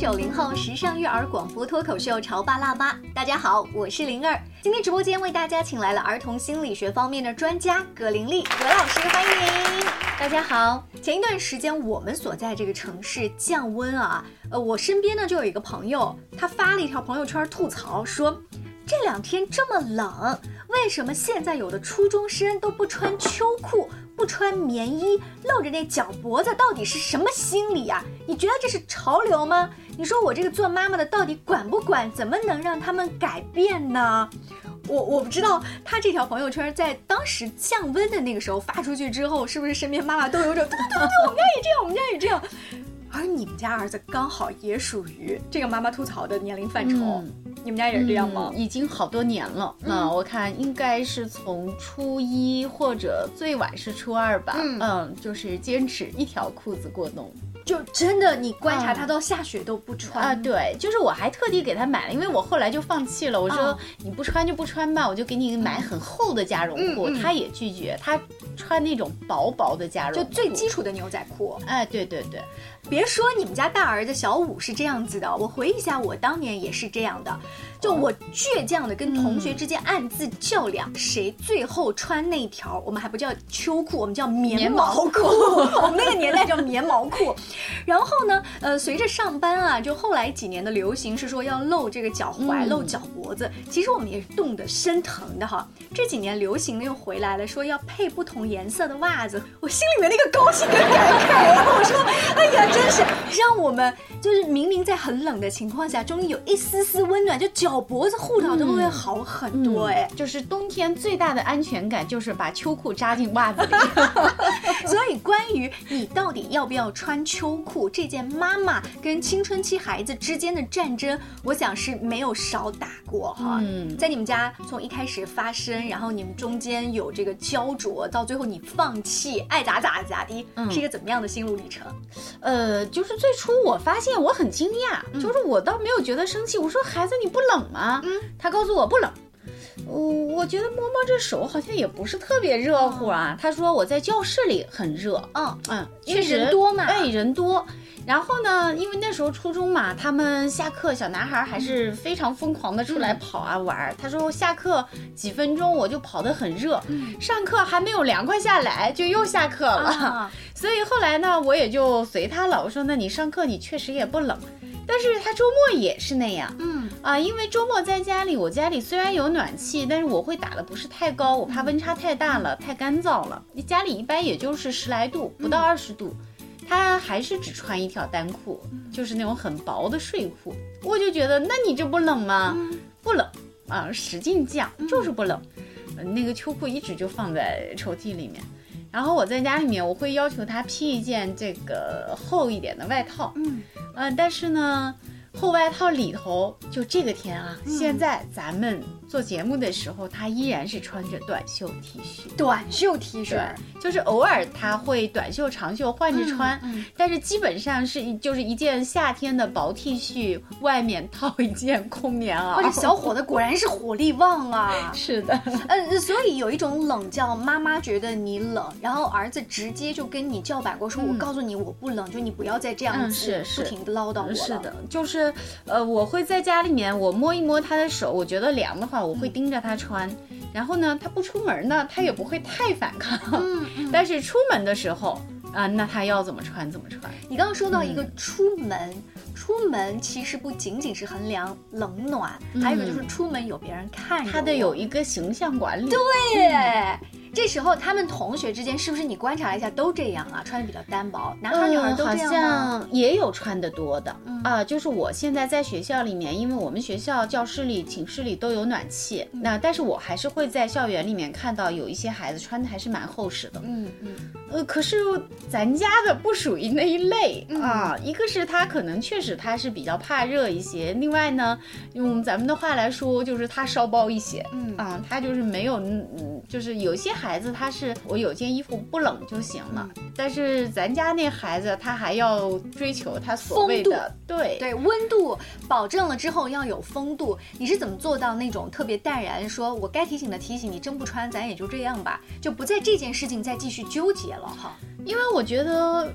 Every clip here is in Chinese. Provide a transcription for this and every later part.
九零后时尚育儿广播脱口秀《潮爸辣妈》。大家好，我是灵儿。今天直播间为大家请来了儿童心理学方面的专家葛玲丽葛老师，欢迎大家好。前一段时间我们所在这个城市降温啊，呃，我身边呢就有一个朋友，他发了一条朋友圈吐槽说，这两天这么冷，为什么现在有的初中生都不穿秋裤？不穿棉衣，露着那脚脖子，到底是什么心理呀？你觉得这是潮流吗？你说我这个做妈妈的到底管不管？怎么能让他们改变呢？我我不知道他这条朋友圈在当时降温的那个时候发出去之后，是不是身边妈妈都有种对对对，我们家也这样，我们家也这样。而你们家儿子刚好也属于这个妈妈吐槽的年龄范畴。你们家也是这样吗？已经好多年了。那我看应该是从初一或者最晚是初二吧。嗯，就是坚持一条裤子过冬。就真的，你观察他到下雪都不穿啊？对，就是我还特地给他买了，因为我后来就放弃了。我说你不穿就不穿吧，我就给你买很厚的加绒裤。他也拒绝，他穿那种薄薄的加绒，就最基础的牛仔裤。哎，对对对。别说你们家大儿子小五是这样子的，我回忆一下，我当年也是这样的。就我倔强的跟同学之间暗自较量，谁最后穿那条，我们还不叫秋裤，我们叫棉毛裤。我们那个年代叫棉毛裤。然后呢，呃，随着上班啊，就后来几年的流行是说要露这个脚踝、露脚脖子。其实我们也是冻得生疼的哈。这几年流行的又回来了，说要配不同颜色的袜子。我心里面那个高兴跟感慨啊，我说，哎呀，真是让我们就是明明在很冷的情况下，终于有一丝丝温暖，就脚脖子护到都会好很多哎。就是冬天最大的安全感就是把秋裤扎进袜子里。所以关于你到底要不要穿秋裤这件妈妈跟青春期孩子之间的战争，我想是没有少打过哈。嗯，在你们家从一开始发生，然后你们中间有这个焦灼，到最后你放弃，爱咋咋咋地，是一个怎么样的心路历程？呃，就是最初我发现我很惊讶，就是我倒没有觉得生气，我说孩子你不冷吗？嗯，他告诉我不冷。我我觉得摸摸这手好像也不是特别热乎啊。他说我在教室里很热。嗯嗯，确实人多嘛。哎，人多。然后呢，因为那时候初中嘛，他们下课小男孩还是非常疯狂的出来跑啊玩。他说下课几分钟我就跑得很热，上课还没有凉快下来就又下课了。所以后来呢，我也就随他了。我说那你上课你确实也不冷。但是他周末也是那样，嗯啊，因为周末在家里，我家里虽然有暖气，但是我会打的不是太高，我怕温差太大了，太干燥了。你家里一般也就是十来度，不到二十度，他还是只穿一条单裤，就是那种很薄的睡裤。我就觉得，那你这不冷吗？不冷啊，使劲降，就是不冷。那个秋裤一直就放在抽屉里面。然后我在家里面，我会要求他披一件这个厚一点的外套。嗯。呃，但是呢，厚外套里头就这个天啊，现在咱们。做节目的时候，他依然是穿着短袖 T 恤，短袖 T 恤，就是偶尔他会短袖长袖换着穿，但是基本上是就是一件夏天的薄 T 恤，外面套一件空棉袄。这小伙子果然是火力旺啊！是的，呃，所以有一种冷叫妈妈觉得你冷，然后儿子直接就跟你叫板过，说我告诉你我不冷，就你不要再这样子不停的唠叨我了。是的，就是呃，我会在家里面我摸一摸他的手，我觉得凉的话。我会盯着他穿，然后呢，他不出门呢，他也不会太反抗。嗯，但是出门的时候啊，那他要怎么穿怎么穿。你刚刚说到一个出门，出门其实不仅仅是衡量冷暖，还有一个就是出门有别人看，他得有一个形象管理。对。这时候他们同学之间是不是你观察了一下都这样啊？穿的比较单薄，男孩女孩都这样好像也有穿的多的啊。就是我现在在学校里面，因为我们学校教室里、寝室里都有暖气，那但是我还是会在校园里面看到有一些孩子穿的还是蛮厚实的。嗯嗯。呃，可是咱家的不属于那一类啊。一个是他可能确实他是比较怕热一些，另外呢，用咱们的话来说就是他烧包一些。嗯啊，他就是没有，嗯，就是有些。孩子他是我有件衣服不冷就行了，但是咱家那孩子他还要追求他所谓的对对温度保证了之后要有风度。你是怎么做到那种特别淡然，说我该提醒的提醒你，真不穿咱也就这样吧，就不在这件事情再继续纠结了哈。因为我觉得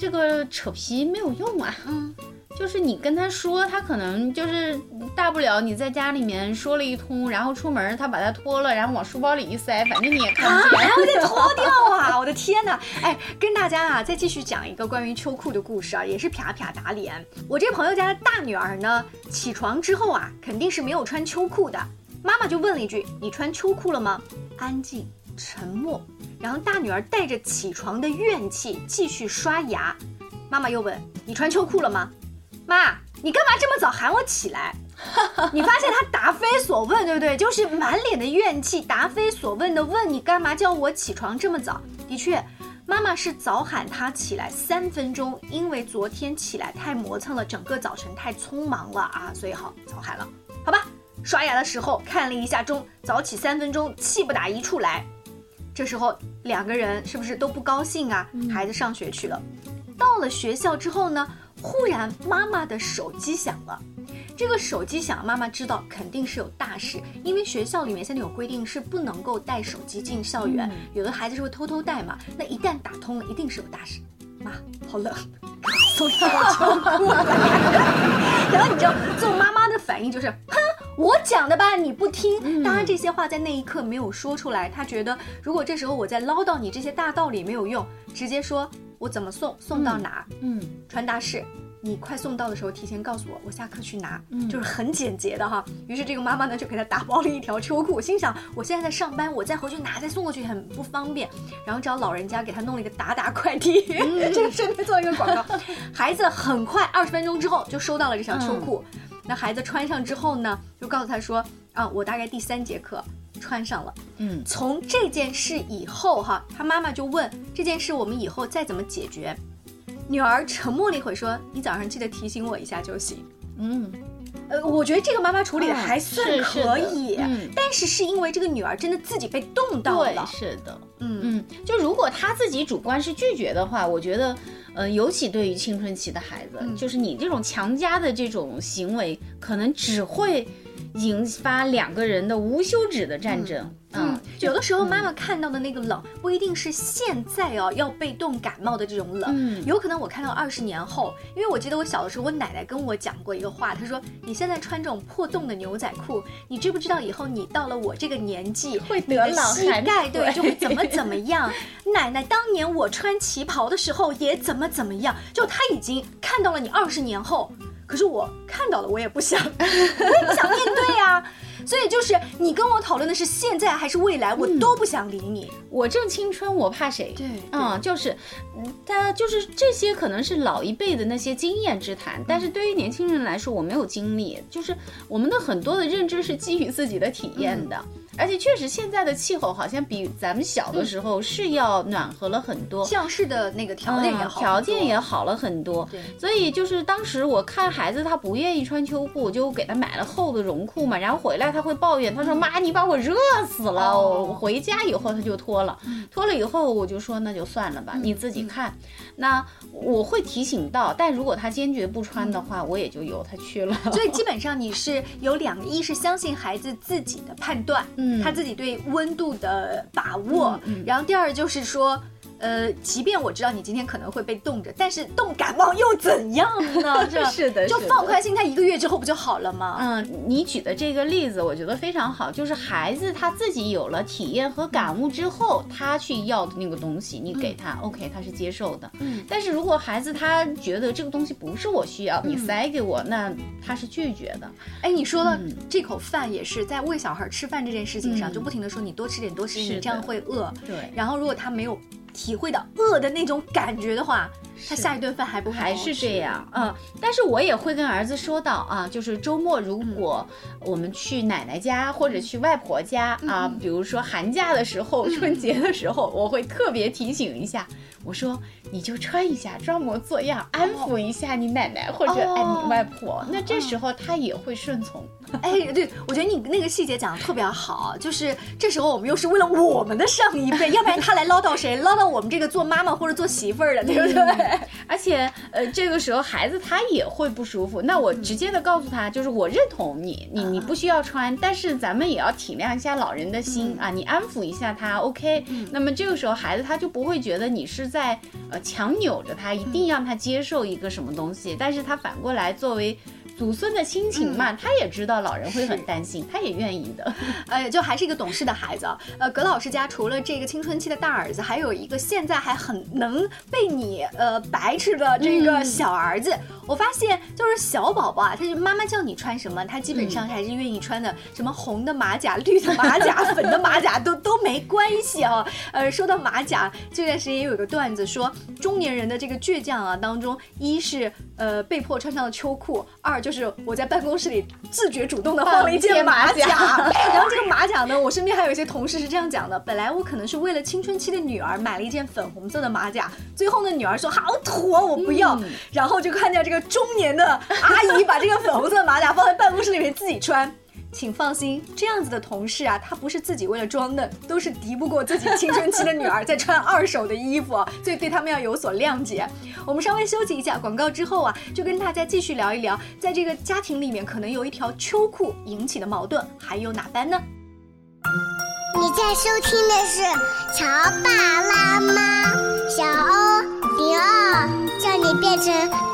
这个扯皮没有用啊。嗯。就是你跟他说，他可能就是大不了你在家里面说了一通，然后出门他把它脱了，然后往书包里一塞，反正你也看不见，然后再 脱掉啊！我的天哪！哎，跟大家啊再继续讲一个关于秋裤的故事啊，也是啪啪打脸。我这朋友家的大女儿呢，起床之后啊，肯定是没有穿秋裤的，妈妈就问了一句：“你穿秋裤了吗？”安静沉默，然后大女儿带着起床的怨气继续刷牙。妈妈又问：“你穿秋裤了吗？”妈，你干嘛这么早喊我起来？你发现他答非所问，对不对？就是满脸的怨气，答非所问的问你干嘛叫我起床这么早？的确，妈妈是早喊他起来三分钟，因为昨天起来太磨蹭了，整个早晨太匆忙了啊，所以好早喊了。好吧，刷牙的时候看了一下钟，早起三分钟，气不打一处来。这时候两个人是不是都不高兴啊？孩子上学去了，到了学校之后呢？忽然，妈妈的手机响了。这个手机响，妈妈知道肯定是有大事，因为学校里面现在有规定是不能够带手机进校园，有的孩子是会偷偷带嘛。那一旦打通了，一定是有大事。妈，好冷，送一条秋裤。然后你知道，做妈妈的反应就是，哼，我讲的吧，你不听。当然，这些话在那一刻没有说出来，他觉得如果这时候我再唠叨你这些大道理没有用，直接说。我怎么送？送到哪？嗯，传达室，你快送到的时候提前告诉我，我下课去拿。嗯，就是很简洁的哈。于是这个妈妈呢就给他打包了一条秋裤，心想我现在在上班，我再回去拿再送过去很不方便。然后找老人家给他弄了一个达达快递，这个顺便做一个广告。孩子很快二十分钟之后就收到了这条秋裤。那孩子穿上之后呢，就告诉他说啊，我大概第三节课。穿上了，嗯，从这件事以后哈，他妈妈就问这件事我们以后再怎么解决。女儿沉默了一会儿说：“你早上记得提醒我一下就行。”嗯，呃，我觉得这个妈妈处理的还算可以，但是是因为这个女儿真的自己被冻到了，是的，嗯。嗯，就如果她自己主观是拒绝的话，我觉得，呃，尤其对于青春期的孩子，就是你这种强加的这种行为，可能只会。引发两个人的无休止的战争。嗯，有的时候妈妈看到的那个冷，不一定是现在哦要被冻感冒的这种冷，嗯，有可能我看到二十年后，因为我记得我小的时候，我奶奶跟我讲过一个话，她说你现在穿这种破洞的牛仔裤，你知不知道以后你到了我这个年纪会得老膝盖对就会怎么怎么样？奶奶当年我穿旗袍的时候也怎么怎么样？就她已经看到了你二十年后。可是我看到了，我也不想，我也不想面对呀。所以就是你跟我讨论的是现在还是未来，我都不想理你。我正青春，我怕谁？对，嗯，就是，他就是这些可能是老一辈的那些经验之谈，但是对于年轻人来说，我没有经历，就是我们的很多的认知是基于自己的体验的。而且确实，现在的气候好像比咱们小的时候是要暖和了很多，降室的那个条件也好，条件也好了很多。对，所以就是当时我看孩子他不愿意穿秋裤，就给他买了厚的绒裤嘛。然后回来他会抱怨，他说：“妈，你把我热死了。”我回家以后他就脱了，脱了以后我就说：“那就算了吧，你自己看。”那我会提醒到，但如果他坚决不穿的话，我也就由他去了。所以基本上你是有两个：一是相信孩子自己的判断，嗯。他自己对温度的把握，然后第二就是说。呃，即便我知道你今天可能会被冻着，但是冻感冒又怎样呢？是 的，就放宽心态，一个月之后不就好了吗？嗯，你举的这个例子我觉得非常好，就是孩子他自己有了体验和感悟之后，他去要的那个东西，你给他，OK，他是接受的。嗯，但是如果孩子他觉得这个东西不是我需要，你塞给我，那他是拒绝的。哎，你说的这口饭也是在喂小孩吃饭这件事情上，就不停的说你多吃点，多吃点，你这样会饿。对，然后如果他没有。体会到饿的那种感觉的话，他下一顿饭还不还是这样？嗯，但是我也会跟儿子说到啊，就是周末如果我们去奶奶家或者去外婆家啊，比如说寒假的时候、春节的时候，我会特别提醒一下，我说你就穿一下，装模作样，安抚一下你奶奶或者哎你外婆，那这时候他也会顺从。哎，对，我觉得你那个细节讲的特别好，就是这时候我们又是为了我们的上一辈，要不然他来唠叨谁？唠叨我们这个做妈妈或者做媳妇儿的，对不对？而且呃，这个时候孩子他也会不舒服。那我直接的告诉他，就是我认同你，你你不需要穿，但是咱们也要体谅一下老人的心啊，你安抚一下他，OK。那么这个时候孩子他就不会觉得你是在呃强扭着他，一定让他接受一个什么东西，但是他反过来作为。祖孙的亲情嘛，他也知道老人会很担心，他也愿意的。呃，就还是一个懂事的孩子。呃，葛老师家除了这个青春期的大儿子，还有一个现在还很能被你呃白痴的这个小儿子。我发现就是小宝宝啊，他就妈妈叫你穿什么，他基本上还是愿意穿的。什么红的马甲、绿的马甲、粉的马甲都都没关系啊。呃，说到马甲，这段时间也有一个段子说，中年人的这个倔强啊当中，一是呃被迫穿上了秋裤，二就。是我在办公室里自觉主动的放了一件马甲，然后这个马甲呢，我身边还有一些同事是这样讲的：本来我可能是为了青春期的女儿买了一件粉红色的马甲，最后呢，女儿说好土，我不要，然后就看见这个中年的阿姨把这个粉红色的马甲放在办公室里面自己穿。请放心，这样子的同事啊，他不是自己为了装嫩，都是敌不过自己青春期的女儿在穿二手的衣服，所以对他们要有所谅解。我们稍微休息一下广告之后啊，就跟大家继续聊一聊，在这个家庭里面可能有一条秋裤引起的矛盾还有哪般呢？你在收听的是《乔爸拉妈》，小欧零二，叫你变成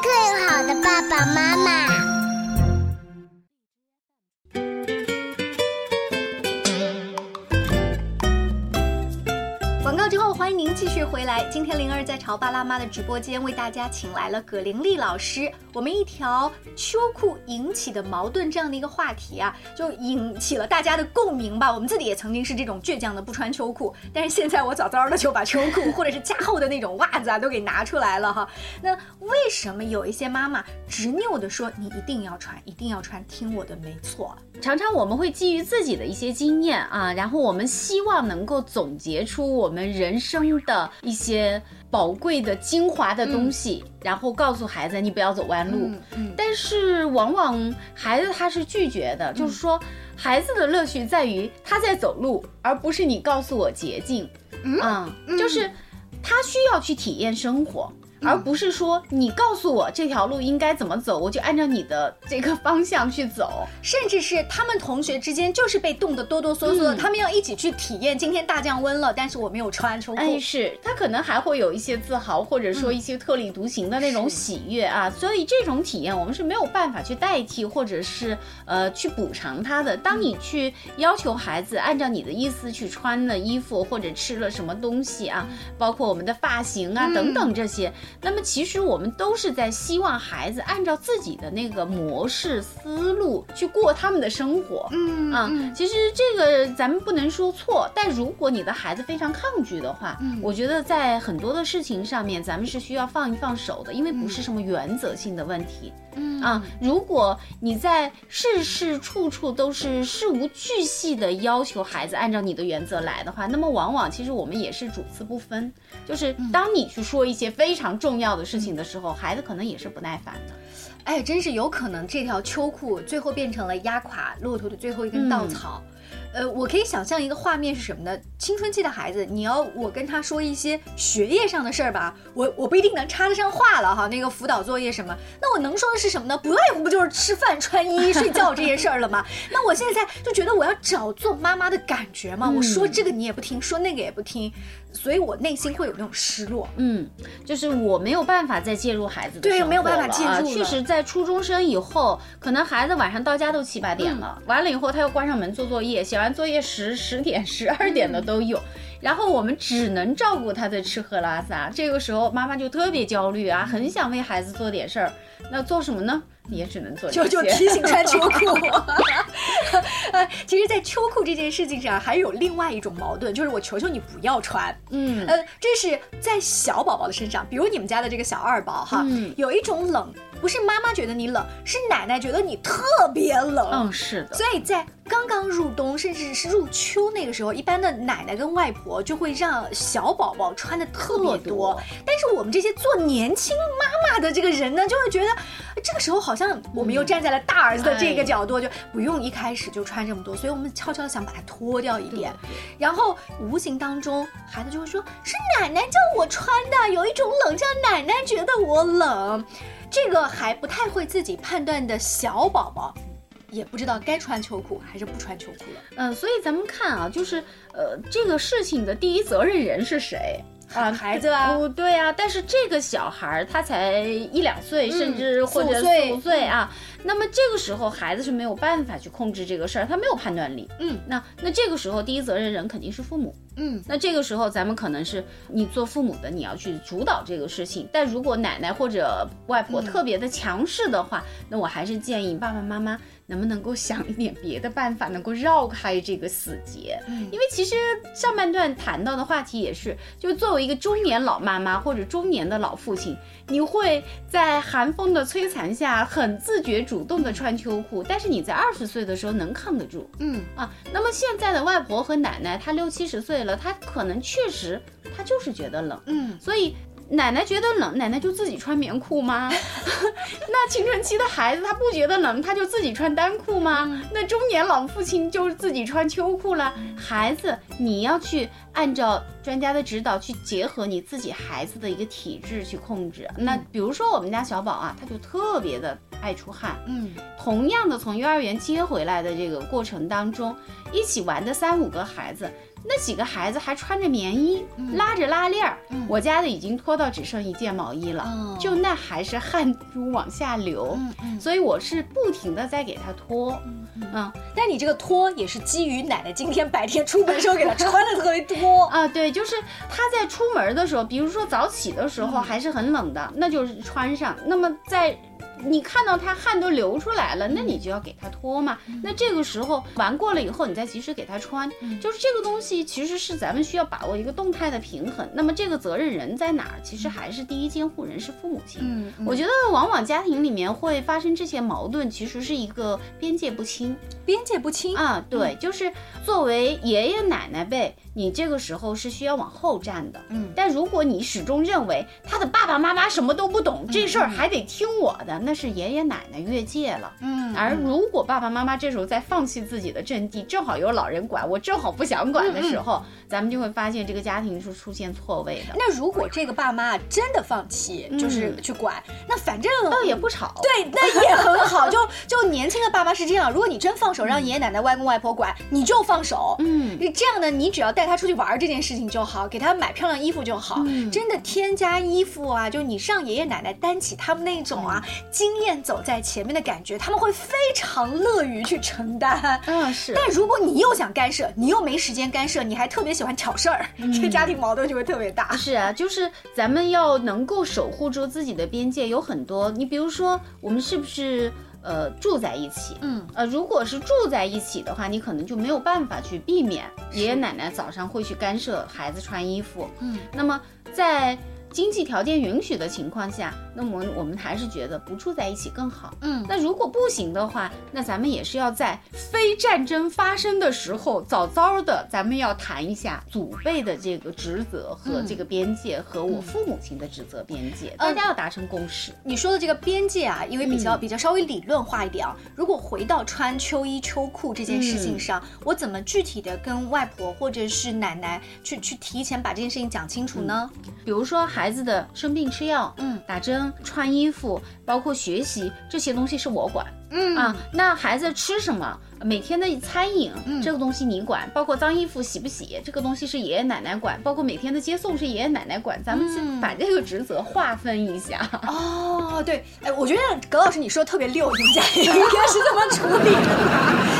更好的爸爸妈妈。回来。今天灵儿在潮爸辣妈的直播间为大家请来了葛玲丽老师。我们一条秋裤引起的矛盾这样的一个话题啊，就引起了大家的共鸣吧。我们自己也曾经是这种倔强的不穿秋裤，但是现在我早早的就把秋裤或者是加厚的那种袜子啊都给拿出来了哈。那为什么有一些妈妈执拗的说你一定要穿，一定要穿，听我的没错？常常我们会基于自己的一些经验啊，然后我们希望能够总结出我们人生的一些宝贵的精华的东西，然后告诉孩子你不要走弯路。但是往往孩子他是拒绝的，就是说孩子的乐趣在于他在走路，而不是你告诉我捷径。嗯，就是他需要去体验生活。而不是说你告诉我这条路应该怎么走，我就按照你的这个方向去走。甚至是他们同学之间就是被冻得哆哆嗦嗦的，他们要一起去体验今天大降温了，但是我没有穿秋裤。哎，是他可能还会有一些自豪，或者说一些特立独行的那种喜悦啊。所以这种体验我们是没有办法去代替，或者是呃去补偿他的。当你去要求孩子按照你的意思去穿了衣服，或者吃了什么东西啊，包括我们的发型啊等等这些。那么其实我们都是在希望孩子按照自己的那个模式思路去过他们的生活。嗯啊，其实这个咱们不能说错，但如果你的孩子非常抗拒的话，我觉得在很多的事情上面咱们是需要放一放手的，因为不是什么原则性的问题。嗯啊，如果你在事事处处都是事无巨细的要求孩子按照你的原则来的话，那么往往其实我们也是主次不分。就是当你去说一些非常重要的事情的时候，孩子可能也是不耐烦的。哎，真是有可能这条秋裤最后变成了压垮骆驼的最后一根稻草。呃，我可以想象一个画面是什么呢？青春期的孩子，你要我跟他说一些学业上的事儿吧，我我不一定能插得上话了哈。那个辅导作业什么，那我能说的是什么呢？不外乎不就是吃饭、穿衣、睡觉这些事儿了吗？那我现在就觉得我要找做妈妈的感觉嘛。我说这个你也不听，说那个也不听，所以我内心会有那种失落。嗯，就是我没有办法再介入孩子的对，没有办法介入。确实，在初中生以后，可能孩子晚上到家都七八点了，完了以后他又关上门做作业，写完。作业十十点十二点的都有，然后我们只能照顾他的吃喝拉撒，这个时候妈妈就特别焦虑啊，很想为孩子做点事儿，那做什么呢？也只能做就就提醒穿秋裤。呃，其实，在秋裤这件事情上，还有另外一种矛盾，就是我求求你不要穿。嗯，呃，这是在小宝宝的身上，比如你们家的这个小二宝哈，有一种冷。不是妈妈觉得你冷，是奶奶觉得你特别冷。嗯，是的。所以在刚刚入冬，甚至是入秋那个时候，一般的奶奶跟外婆就会让小宝宝穿的特别多。但是我们这些做年轻妈妈的这个人呢，就会觉得这个时候好像我们又站在了大儿子的这个角度，就不用一开始就穿这么多，所以我们悄悄想把它脱掉一点，然后无形当中孩子就会说：“是奶奶叫我穿的，有一种冷，叫奶奶觉得我冷。”这个还不太会自己判断的小宝宝。也不知道该穿秋裤还是不穿秋裤了。嗯，所以咱们看啊，就是呃，这个事情的第一责任人是谁？啊，孩子啊，不对啊，但是这个小孩儿他才一两岁，甚至或者四五岁啊，那么这个时候孩子是没有办法去控制这个事儿，他没有判断力。嗯，那那这个时候第一责任人肯定是父母。嗯，那这个时候咱们可能是你做父母的，你要去主导这个事情。但如果奶奶或者外婆特别的强势的话，那我还是建议爸爸妈妈。能不能够想一点别的办法，能够绕开这个死结？嗯，因为其实上半段谈到的话题也是，就作为一个中年老妈妈或者中年的老父亲，你会在寒风的摧残下很自觉主动的穿秋裤，但是你在二十岁的时候能抗得住？嗯啊，那么现在的外婆和奶奶，她六七十岁了，她可能确实她就是觉得冷，嗯，所以。奶奶觉得冷，奶奶就自己穿棉裤吗？那青春期的孩子他不觉得冷，他就自己穿单裤吗？那中年老父亲就自己穿秋裤了。孩子，你要去按照专家的指导去结合你自己孩子的一个体质去控制。那比如说我们家小宝啊，他就特别的爱出汗。嗯，同样的从幼儿园接回来的这个过程当中，一起玩的三五个孩子。那几个孩子还穿着棉衣，拉着拉链儿。我家的已经脱到只剩一件毛衣了，就那还是汗珠往下流。所以我是不停的在给他脱。嗯，但你这个脱也是基于奶奶今天白天出门时候给他穿的特别多 啊。对，就是他在出门的时候，比如说早起的时候还是很冷的，那就是穿上。那么在你看到他汗都流出来了，那你就要给他脱嘛。那这个时候玩过了以后，你再及时给他穿。就是这个东西其实是咱们需要把握一个动态的平衡。那么这个责任人在哪儿？其实还是第一监护人是父母亲。嗯，我觉得往往家庭里面会发生这些矛盾，其实是一个边界不清。边界不清啊，对，就是作为爷爷奶奶辈。你这个时候是需要往后站的，嗯，但如果你始终认为他的爸爸妈妈什么都不懂，这事儿还得听我的，那是爷爷奶奶越界了，嗯。而如果爸爸妈妈这时候在放弃自己的阵地，正好有老人管，我正好不想管的时候，咱们就会发现这个家庭是出现错位的。那如果这个爸妈真的放弃，就是去管，那反正倒也不吵，对，那也很好。就就年轻的爸妈是这样，如果你真放手让爷爷奶奶、外公外婆管，你就放手，嗯，你这样呢，你只要带。他出去玩这件事情就好，给他买漂亮衣服就好。真的添加衣服啊，就你上爷爷奶奶担起他们那种啊经验走在前面的感觉，他们会非常乐于去承担。嗯，是。但如果你又想干涉，你又没时间干涉，你还特别喜欢挑事儿，这家庭矛盾就会特别大。是啊，就是咱们要能够守护住自己的边界，有很多。你比如说，我们是不是？呃，住在一起，嗯，呃，如果是住在一起的话，你可能就没有办法去避免。爷爷奶奶早上会去干涉孩子穿衣服，嗯，那么在。经济条件允许的情况下，那么我们还是觉得不住在一起更好。嗯，那如果不行的话，那咱们也是要在非战争发生的时候，早早的咱们要谈一下祖辈的这个职责和这个边界，和我父母亲的职责边界，大家要达成共识。你说的这个边界啊，因为比较比较稍微理论化一点啊，如果回到穿秋衣秋裤这件事情上，我怎么具体的跟外婆或者是奶奶去去提前把这件事情讲清楚呢？比如说孩子的生病吃药，嗯，打针、穿衣服，包括学习这些东西是我管，嗯。啊，那孩子吃什么？每天的餐饮这个东西你管，包括脏衣服洗不洗这个东西是爷爷奶奶管，包括每天的接送是爷爷奶奶管，咱们先把这个职责划分一下。哦，对，哎，我觉得葛老师你说的特别溜，你们家应该是这么处理的，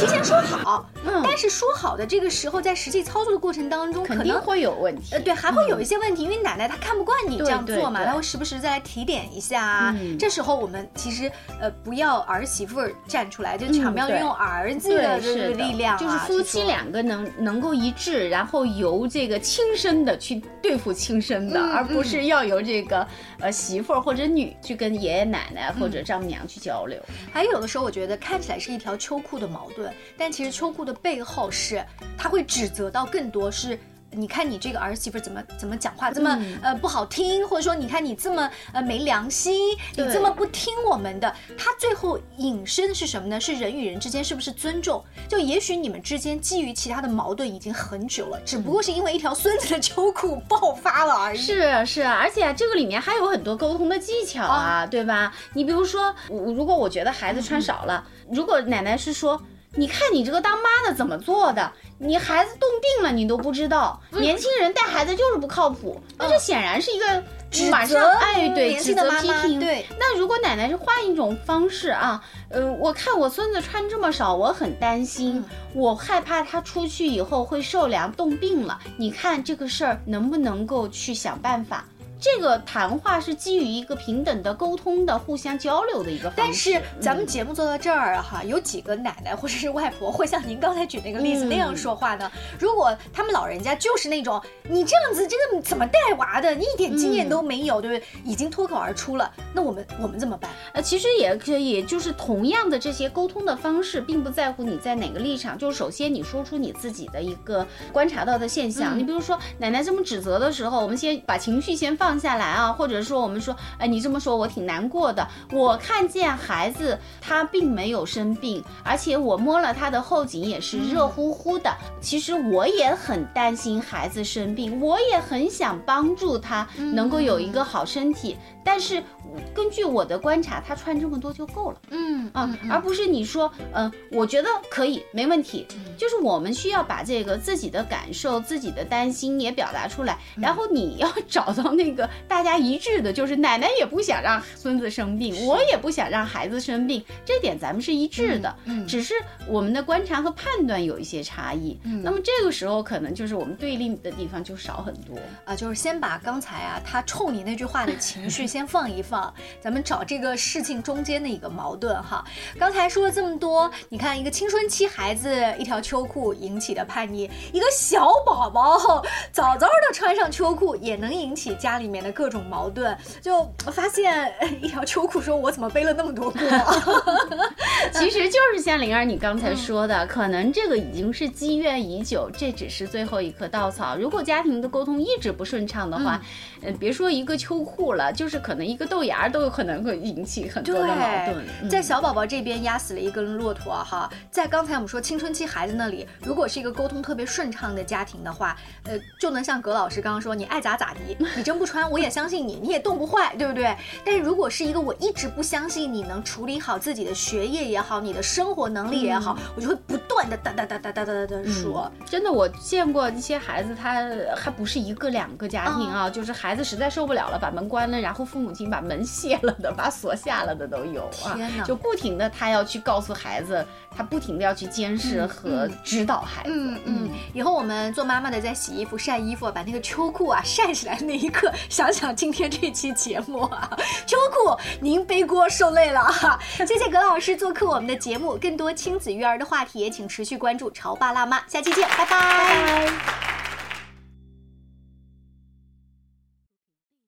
提前说好。嗯，但是说好的这个时候，在实际操作的过程当中，肯定会有问题。呃，对，还会有一些问题，因为奶奶她看不惯你这样做嘛，她会时不时再来提点一下啊。这时候我们其实呃不要儿媳妇站出来，就巧妙运用。儿子的这个力量，就是夫妻两个能能够一致，然后由这个亲生的去对付亲生的，而不是要由这个呃媳妇儿或者女去跟爷爷奶奶或者丈母娘去交流。还有的时候，我觉得看起来是一条秋裤的矛盾，但其实秋裤的背后是他会指责到更多是。你看你这个儿媳妇怎么怎么讲话这么、嗯呃不好听，或者说你看你这么呃没良心，你这么不听我们的，他最后引申的是什么呢？是人与人之间是不是尊重？就也许你们之间基于其他的矛盾已经很久了，只不过是因为一条孙子的秋裤爆发了而已。是啊是啊，而且啊这个里面还有很多沟通的技巧啊，对吧？你比如说，我如果我觉得孩子穿少了，如果奶奶是说。你看你这个当妈的怎么做的？你孩子冻病了你都不知道，年轻人带孩子就是不靠谱，那这显然是一个指马上责哎对年指责批评。对，那如果奶奶是换一种方式啊，呃，我看我孙子穿这么少，我很担心，嗯我害怕他出去以后会受凉冻病了。你看这个事儿能不能够去想办法？这个谈话是基于一个平等的沟通的、互相交流的一个方式。但是咱们嗯节目做到这儿啊哈，有几个奶奶或者是外婆会像您刚才举那个例子嗯那样说话呢？如果他们老人家就是那种你这样子真的怎么带娃的，你一点经验都没有，对不对？已经脱口而出了，那我们我们怎么办？呃，其实也可以，就是同样的这些沟通的方式，并不在乎你在哪个立场。就是首先你说出你自己的一个观察到的现象。嗯你比如说奶奶这么指责的时候，我们先把情绪先放放下来啊，或者说我们说，哎，你这么说我挺难过的。我看见孩子他并没有生病，而且我摸了他的后颈也是热乎乎的。其实我也很担心孩子生病，我也很想帮助他能够有一个好身体。但是根据我的观察，他穿这么多就够了嗯啊，而不是你说，嗯、我觉得可以，没问题。嗯就是我们需要把这个自己的感受、自己的担心也表达出来，嗯然后你要 找到那个大家一致的，就是奶奶也不想让孙子生病，我也不想让孩子生病，这点咱们是一致的，嗯嗯只是我们的观察和判断有一些差异。嗯那么这个时候可能就是我们对立的地方就少很多。啊，就是先把刚才啊他冲你那句话的情绪 先放一放，咱们找这个事情中间的一个矛盾哈。刚才说了这么多，你看一个青春期孩子一条秋裤引起的叛逆，一个小宝宝早早的穿上秋裤也能引起家里面的各种矛盾，就发现呃一条秋裤说我怎么背了那么多锅？其实就是像灵儿你刚才说的，可能这个已经是积怨已久，这只是最后一棵稻草。如果家庭的沟通一直不顺畅的话，嗯、别说一个秋裤了，就是可能一个豆芽儿都有可能会引起很多的矛盾。嗯在小宝宝这边压死了一根骆驼哈，在刚才我们说青春期孩子那里，如果是一个沟通特别顺畅的家庭的话，呃，就能像葛老师刚刚说，你爱咋咋地，你真不穿我也相信你，你也冻不坏，对不对？但是如果是一个我一直不相信你能处理好自己的学业也好，你的生活能力也好，我就会不断的哒哒哒哒哒哒哒的说，真的，我见过一些孩子，他还不是一个两个家庭啊，就是孩子实在受不了了，把门关了，然后父母亲把门卸了的，把锁下了的都有啊。天哪，就不停的他要去告诉孩子，他不停的要去监视和指导孩子。嗯嗯，以后我们做妈妈的在洗衣服、晒衣服，把那个秋裤啊晒起来那一刻，想想今天这期节目啊，秋裤您背锅受累了哈、谢谢葛老师做客我们的节目，更多亲子育儿的话题，也请持续关注潮爸辣妈，下期见，拜拜。拜拜